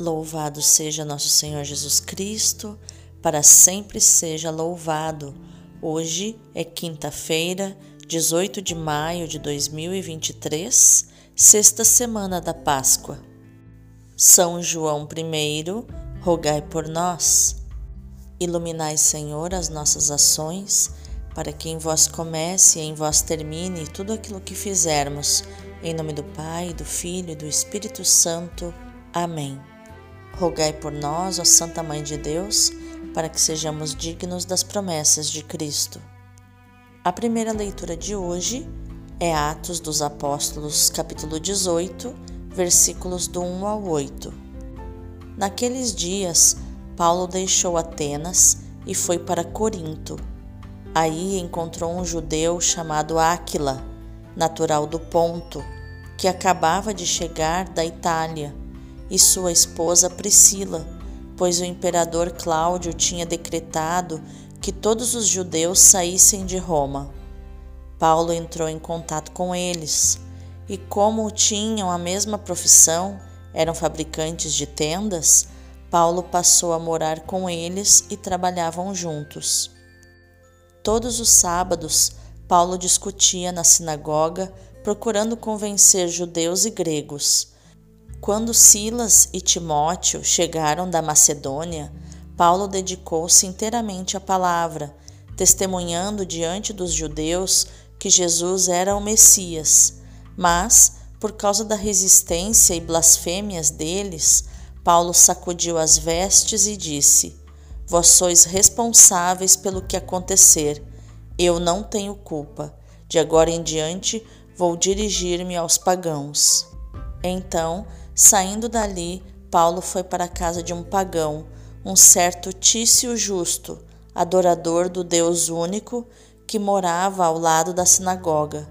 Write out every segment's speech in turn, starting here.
Louvado seja nosso Senhor Jesus Cristo, para sempre seja louvado. Hoje é quinta-feira, 18 de maio de 2023, sexta semana da Páscoa. São João I, rogai por nós. Iluminai, Senhor, as nossas ações, para que em vós comece e em vós termine tudo aquilo que fizermos. Em nome do Pai, do Filho e do Espírito Santo. Amém. Rogai por nós, ó Santa Mãe de Deus, para que sejamos dignos das promessas de Cristo. A primeira leitura de hoje é Atos dos Apóstolos, capítulo 18, versículos do 1 ao 8. Naqueles dias, Paulo deixou Atenas e foi para Corinto. Aí encontrou um judeu chamado Áquila, natural do Ponto, que acabava de chegar da Itália e sua esposa Priscila, pois o imperador Cláudio tinha decretado que todos os judeus saíssem de Roma. Paulo entrou em contato com eles, e como tinham a mesma profissão, eram fabricantes de tendas, Paulo passou a morar com eles e trabalhavam juntos. Todos os sábados, Paulo discutia na sinagoga, procurando convencer judeus e gregos. Quando Silas e Timóteo chegaram da Macedônia, Paulo dedicou-se inteiramente à palavra, testemunhando diante dos judeus que Jesus era o Messias. Mas, por causa da resistência e blasfêmias deles, Paulo sacudiu as vestes e disse: Vós sois responsáveis pelo que acontecer. Eu não tenho culpa. De agora em diante vou dirigir-me aos pagãos. Então, Saindo dali, Paulo foi para a casa de um pagão, um certo Tício Justo, adorador do Deus único, que morava ao lado da sinagoga.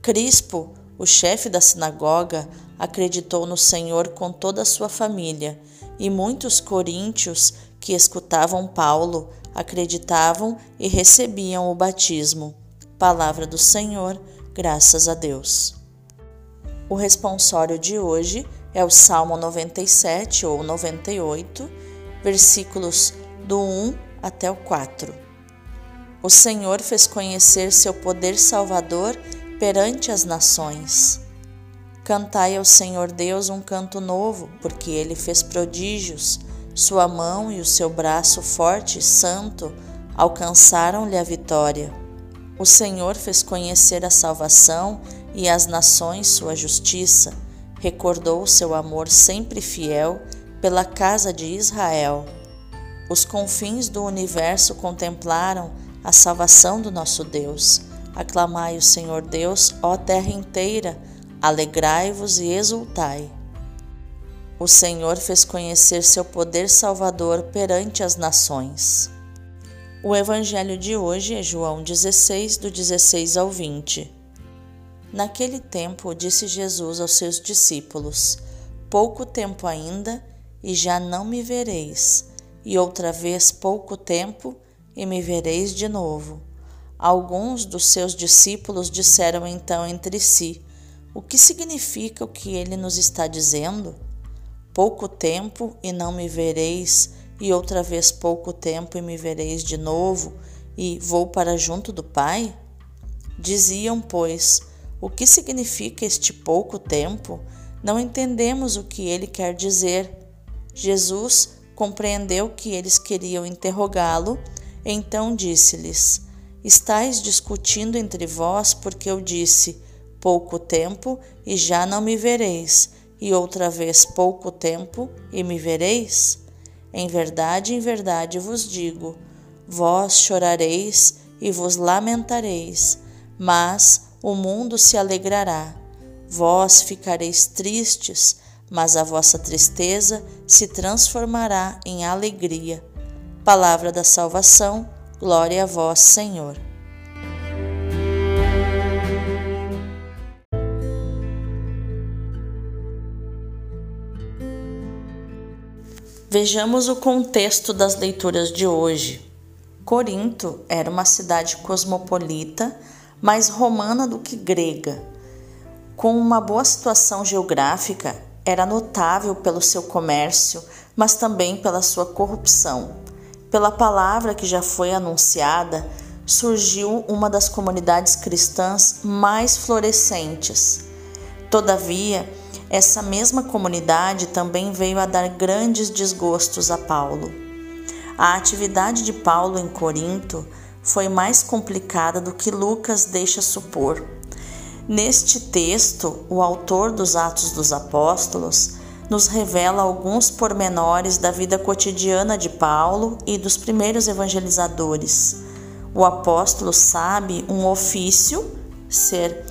Crispo, o chefe da sinagoga, acreditou no Senhor com toda a sua família, e muitos coríntios que escutavam Paulo acreditavam e recebiam o batismo. Palavra do Senhor, graças a Deus. O responsório de hoje é o Salmo 97 ou 98, versículos do 1 até o 4. O Senhor fez conhecer seu poder salvador perante as nações. Cantai ao Senhor Deus um canto novo, porque ele fez prodígios. Sua mão e o seu braço forte e santo alcançaram-lhe a vitória. O Senhor fez conhecer a salvação e as nações sua justiça recordou seu amor sempre fiel pela casa de Israel. Os confins do universo contemplaram a salvação do nosso Deus. Aclamai o Senhor Deus, ó terra inteira, alegrai-vos e exultai. O Senhor fez conhecer seu poder salvador perante as nações. O evangelho de hoje é João 16, do 16 ao 20. Naquele tempo, disse Jesus aos seus discípulos: Pouco tempo ainda, e já não me vereis, e outra vez pouco tempo, e me vereis de novo. Alguns dos seus discípulos disseram então entre si: O que significa o que ele nos está dizendo? Pouco tempo e não me vereis, e outra vez pouco tempo e me vereis de novo, e vou para junto do Pai? Diziam, pois, o que significa este pouco tempo? Não entendemos o que ele quer dizer. Jesus compreendeu que eles queriam interrogá-lo, então disse-lhes: Estais discutindo entre vós porque eu disse: Pouco tempo e já não me vereis, e outra vez pouco tempo e me vereis? Em verdade, em verdade vos digo: vós chorareis e vos lamentareis, mas o mundo se alegrará. Vós ficareis tristes, mas a vossa tristeza se transformará em alegria. Palavra da salvação, glória a vós, Senhor. Vejamos o contexto das leituras de hoje. Corinto era uma cidade cosmopolita mais romana do que grega. Com uma boa situação geográfica, era notável pelo seu comércio, mas também pela sua corrupção. Pela palavra que já foi anunciada, surgiu uma das comunidades cristãs mais florescentes. Todavia, essa mesma comunidade também veio a dar grandes desgostos a Paulo. A atividade de Paulo em Corinto foi mais complicada do que Lucas deixa supor. Neste texto, o autor dos Atos dos Apóstolos nos revela alguns pormenores da vida cotidiana de Paulo e dos primeiros evangelizadores. O apóstolo sabe um ofício, ser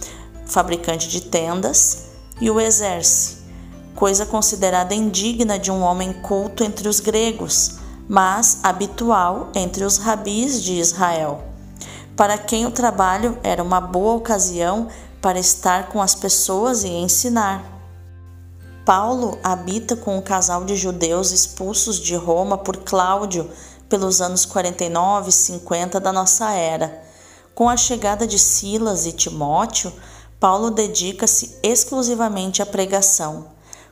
fabricante de tendas, e o exerce, coisa considerada indigna de um homem culto entre os gregos, mas habitual entre os rabis de Israel, para quem o trabalho era uma boa ocasião para estar com as pessoas e ensinar. Paulo habita com um casal de judeus expulsos de Roma por Cláudio pelos anos 49 e 50 da nossa era. Com a chegada de Silas e Timóteo, Paulo dedica-se exclusivamente à pregação.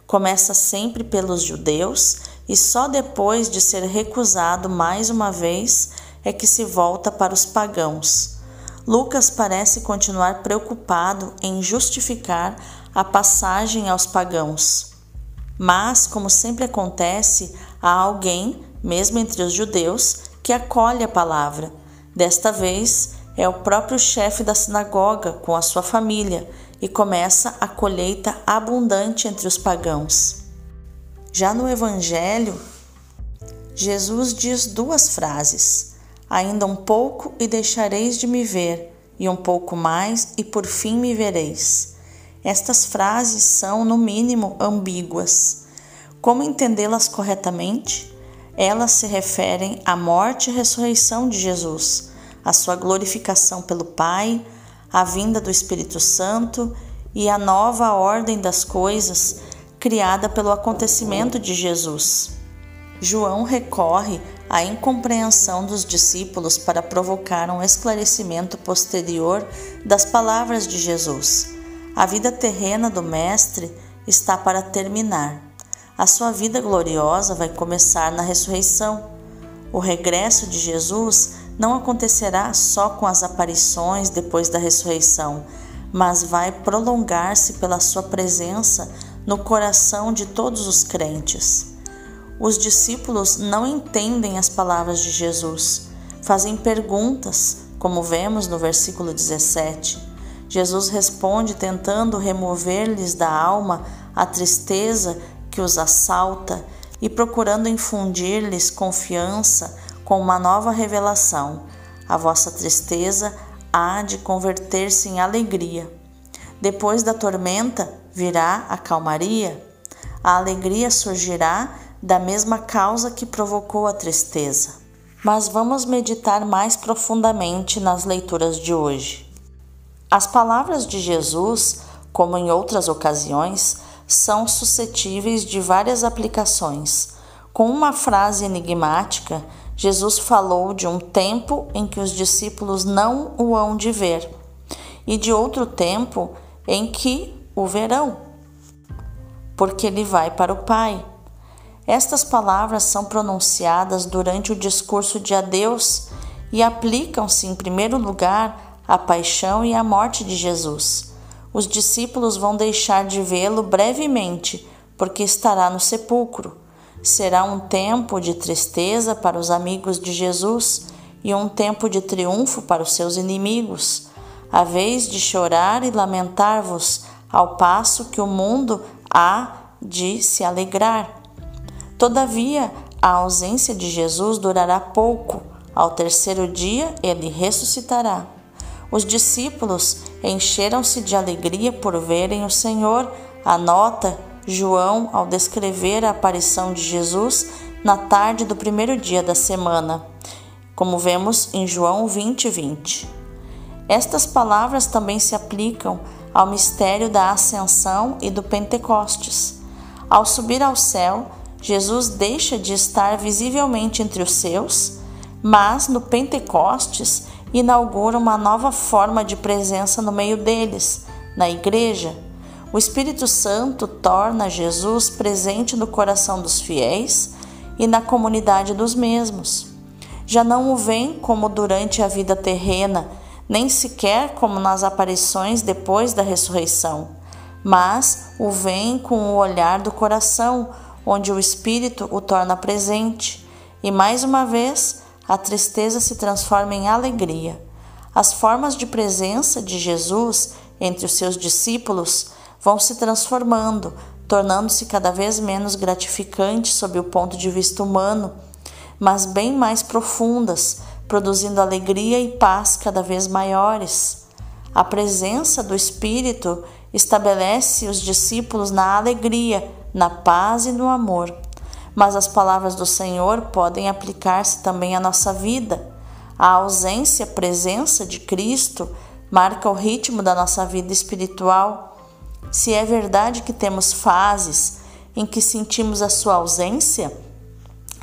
Começa sempre pelos judeus e só depois de ser recusado mais uma vez é que se volta para os pagãos. Lucas parece continuar preocupado em justificar a passagem aos pagãos. Mas, como sempre acontece, há alguém, mesmo entre os judeus, que acolhe a palavra. Desta vez, é o próprio chefe da sinagoga com a sua família e começa a colheita abundante entre os pagãos. Já no Evangelho, Jesus diz duas frases: Ainda um pouco e deixareis de me ver, e um pouco mais e por fim me vereis. Estas frases são, no mínimo, ambíguas. Como entendê-las corretamente? Elas se referem à morte e ressurreição de Jesus a sua glorificação pelo Pai, a vinda do Espírito Santo e a nova ordem das coisas criada pelo acontecimento de Jesus. João recorre à incompreensão dos discípulos para provocar um esclarecimento posterior das palavras de Jesus. A vida terrena do Mestre está para terminar. A sua vida gloriosa vai começar na ressurreição. O regresso de Jesus não acontecerá só com as aparições depois da ressurreição, mas vai prolongar-se pela sua presença no coração de todos os crentes. Os discípulos não entendem as palavras de Jesus, fazem perguntas, como vemos no versículo 17. Jesus responde tentando remover-lhes da alma a tristeza que os assalta e procurando infundir-lhes confiança com uma nova revelação. A vossa tristeza há de converter-se em alegria. Depois da tormenta virá a calmaria. A alegria surgirá da mesma causa que provocou a tristeza. Mas vamos meditar mais profundamente nas leituras de hoje. As palavras de Jesus, como em outras ocasiões, são suscetíveis de várias aplicações. Com uma frase enigmática, Jesus falou de um tempo em que os discípulos não o hão de ver e de outro tempo em que o verão, porque ele vai para o Pai. Estas palavras são pronunciadas durante o discurso de adeus e aplicam-se, em primeiro lugar, à paixão e à morte de Jesus. Os discípulos vão deixar de vê-lo brevemente, porque estará no sepulcro. Será um tempo de tristeza para os amigos de Jesus e um tempo de triunfo para os seus inimigos, a vez de chorar e lamentar-vos, ao passo que o mundo há de se alegrar. Todavia, a ausência de Jesus durará pouco. Ao terceiro dia, ele ressuscitará. Os discípulos encheram-se de alegria por verem o Senhor. Anota João ao descrever a aparição de Jesus na tarde do primeiro dia da semana, como vemos em João 20, 20. Estas palavras também se aplicam ao mistério da Ascensão e do Pentecostes. Ao subir ao céu, Jesus deixa de estar visivelmente entre os seus, mas no Pentecostes inaugura uma nova forma de presença no meio deles, na igreja O Espírito Santo torna Jesus presente no coração dos fiéis e na comunidade dos mesmos. Já não o vem como durante a vida terrena, nem sequer como nas aparições depois da ressurreição, mas o vem com o olhar do coração, onde o Espírito o torna presente, e mais uma vez a tristeza se transforma em alegria. As formas de presença de Jesus entre os seus discípulos vão se transformando, tornando-se cada vez menos gratificantes sob o ponto de vista humano, mas bem mais profundas, produzindo alegria e paz cada vez maiores. A presença do Espírito estabelece os discípulos na alegria, na paz e no amor. Mas as palavras do Senhor podem aplicar-se também à nossa vida. A ausência, presença de Cristo marca o ritmo da nossa vida espiritual. Se é verdade que temos fases em que sentimos a sua ausência,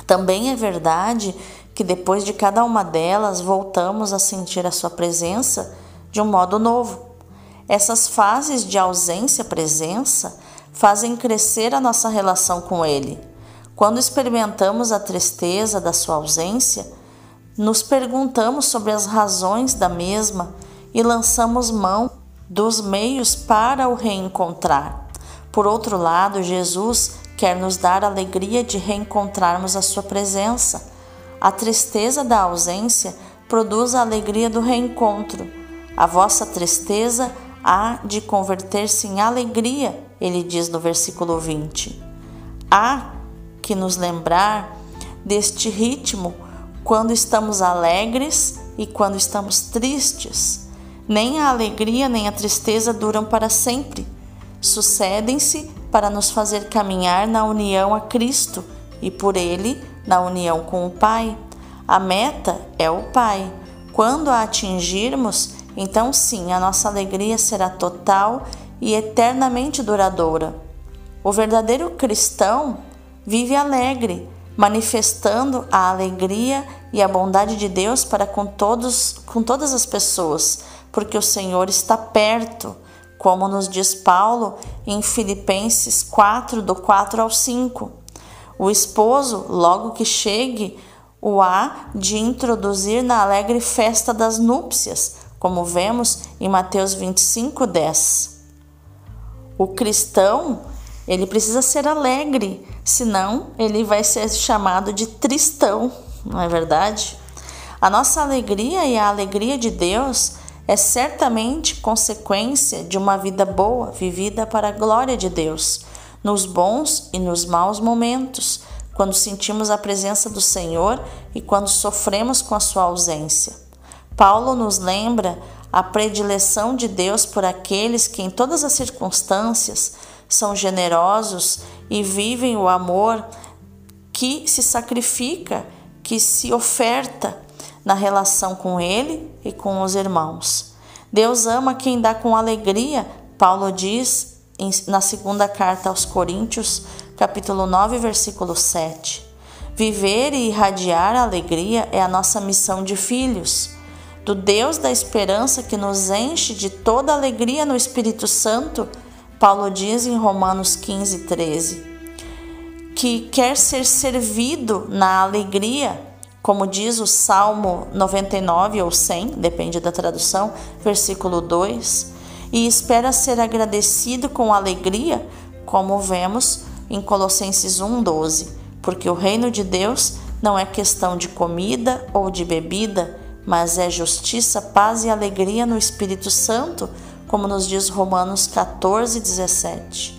também é verdade que depois de cada uma delas voltamos a sentir a sua presença de um modo novo. Essas fases de ausência-presença fazem crescer a nossa relação com Ele. Quando experimentamos a tristeza da sua ausência, nos perguntamos sobre as razões da mesma e lançamos mão dos meios para o reencontrar. Por outro lado, Jesus quer nos dar a alegria de reencontrarmos a Sua presença. A tristeza da ausência produz a alegria do reencontro. A vossa tristeza há de converter-se em alegria, ele diz no versículo 20. Há que nos lembrar deste ritmo quando estamos alegres e quando estamos tristes. Nem a alegria nem a tristeza duram para sempre. Sucedem-se para nos fazer caminhar na união a Cristo e por Ele na união com o Pai. A meta é o Pai. Quando a atingirmos, então sim, a nossa alegria será total e eternamente duradoura. O verdadeiro cristão vive alegre, manifestando a alegria e a bondade de Deus para com todos, com todas as pessoas porque o Senhor está perto, como nos diz Paulo em Filipenses 4, do 4 ao 5. O esposo, logo que chegue, o há de introduzir na alegre festa das núpcias, como vemos em Mateus 25, 10. O cristão, ele precisa ser alegre, senão ele vai ser chamado de tristão, não é verdade? A nossa alegria e a alegria de Deus é certamente consequência de uma vida boa vivida para a glória de Deus, nos bons e nos maus momentos, quando sentimos a presença do Senhor e quando sofremos com a sua ausência. Paulo nos lembra a predileção de Deus por aqueles que, em todas as circunstâncias, são generosos e vivem o amor que se sacrifica, que se oferta na relação com Ele e com os irmãos. Deus ama quem dá com alegria, Paulo diz na segunda carta aos Coríntios, capítulo 9, versículo 7. Viver e irradiar a alegria é a nossa missão de filhos. Do Deus da esperança que nos enche de toda alegria no Espírito Santo, Paulo diz em Romanos 15, 13, que quer ser servido na alegria como diz o Salmo 99 ou 100, depende da tradução, versículo 2, e espera ser agradecido com alegria, como vemos em Colossenses 1:12, porque o reino de Deus não é questão de comida ou de bebida, mas é justiça, paz e alegria no Espírito Santo, como nos diz Romanos 14:17.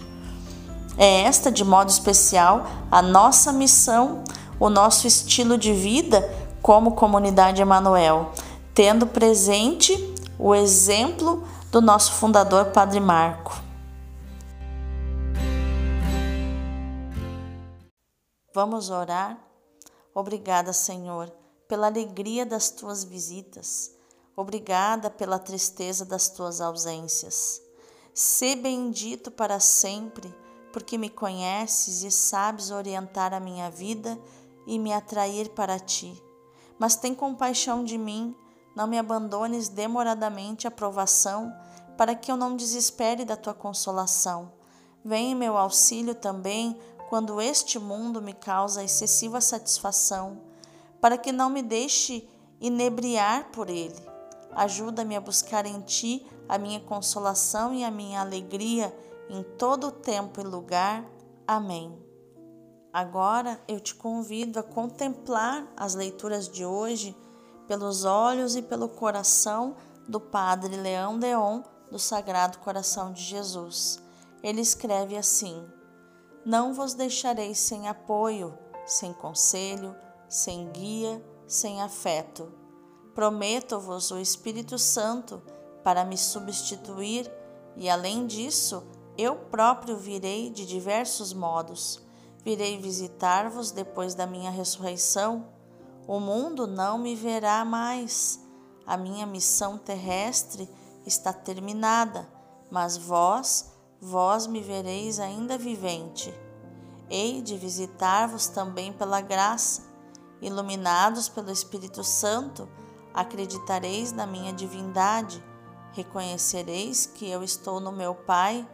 É esta, de modo especial, a nossa missão o nosso estilo de vida como comunidade Emanuel, tendo presente o exemplo do nosso fundador Padre Marco. Vamos orar? Obrigada, Senhor, pela alegria das tuas visitas. Obrigada pela tristeza das tuas ausências. Sê bendito para sempre, porque me conheces e sabes orientar a minha vida e me atrair para ti. Mas tem compaixão de mim, não me abandones demoradamente a provação, para que eu não desespere da tua consolação. Vem em meu auxílio também quando este mundo me causa excessiva satisfação, para que não me deixe inebriar por ele. Ajuda-me a buscar em ti a minha consolação e a minha alegria em todo o tempo e lugar. Amém. Agora eu te convido a contemplar as leituras de hoje pelos olhos e pelo coração do Padre Leão Deon do Sagrado Coração de Jesus. Ele escreve assim: Não vos deixarei sem apoio, sem conselho, sem guia, sem afeto. Prometo-vos o Espírito Santo para me substituir, e além disso, eu próprio virei de diversos modos. Virei visitar-vos depois da minha ressurreição. O mundo não me verá mais. A minha missão terrestre está terminada, mas vós, vós me vereis ainda vivente. Hei de visitar-vos também pela graça. Iluminados pelo Espírito Santo, acreditareis na minha divindade, reconhecereis que eu estou no meu Pai,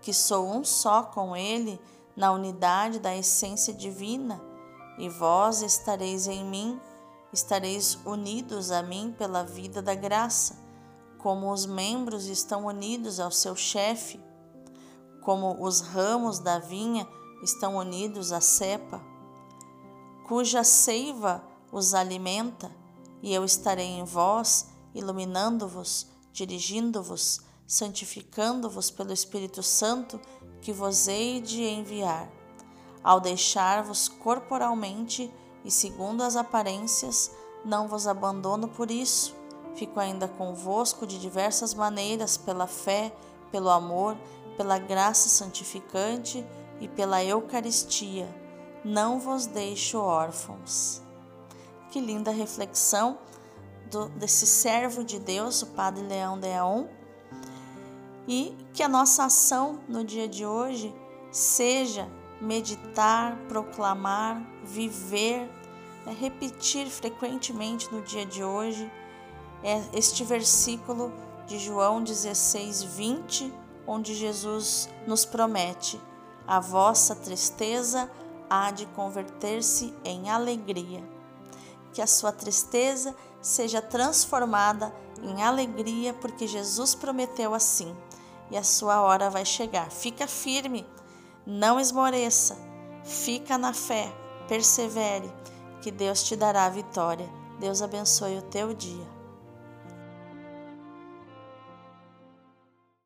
que sou um só com Ele, na unidade da essência divina, e vós estareis em mim, estareis unidos a mim pela vida da graça como os membros estão unidos ao seu chefe, como os ramos da vinha estão unidos à cepa, cuja seiva os alimenta, e eu estarei em vós, iluminando-vos, dirigindo-vos, santificando-vos pelo Espírito Santo que vos hei de enviar. Ao deixar-vos corporalmente e segundo as aparências, não vos abandono por isso, Fico ainda convosco de diversas maneiras, pela fé, pelo amor, pela graça santificante e pela Eucaristia. Não vos deixo órfãos. Que linda reflexão do, desse servo de Deus, o Padre Leão Deon. E que a nossa ação no dia de hoje seja meditar, proclamar, viver, né, repetir frequentemente no dia de hoje é este versículo de João 16, 20, onde Jesus nos promete: a vossa tristeza há de converter-se em alegria. Que a sua tristeza seja transformada em alegria, porque Jesus prometeu assim, e a sua hora vai chegar. Fica firme, não esmoreça, fica na fé, persevere, que Deus te dará a vitória. Deus abençoe o teu dia.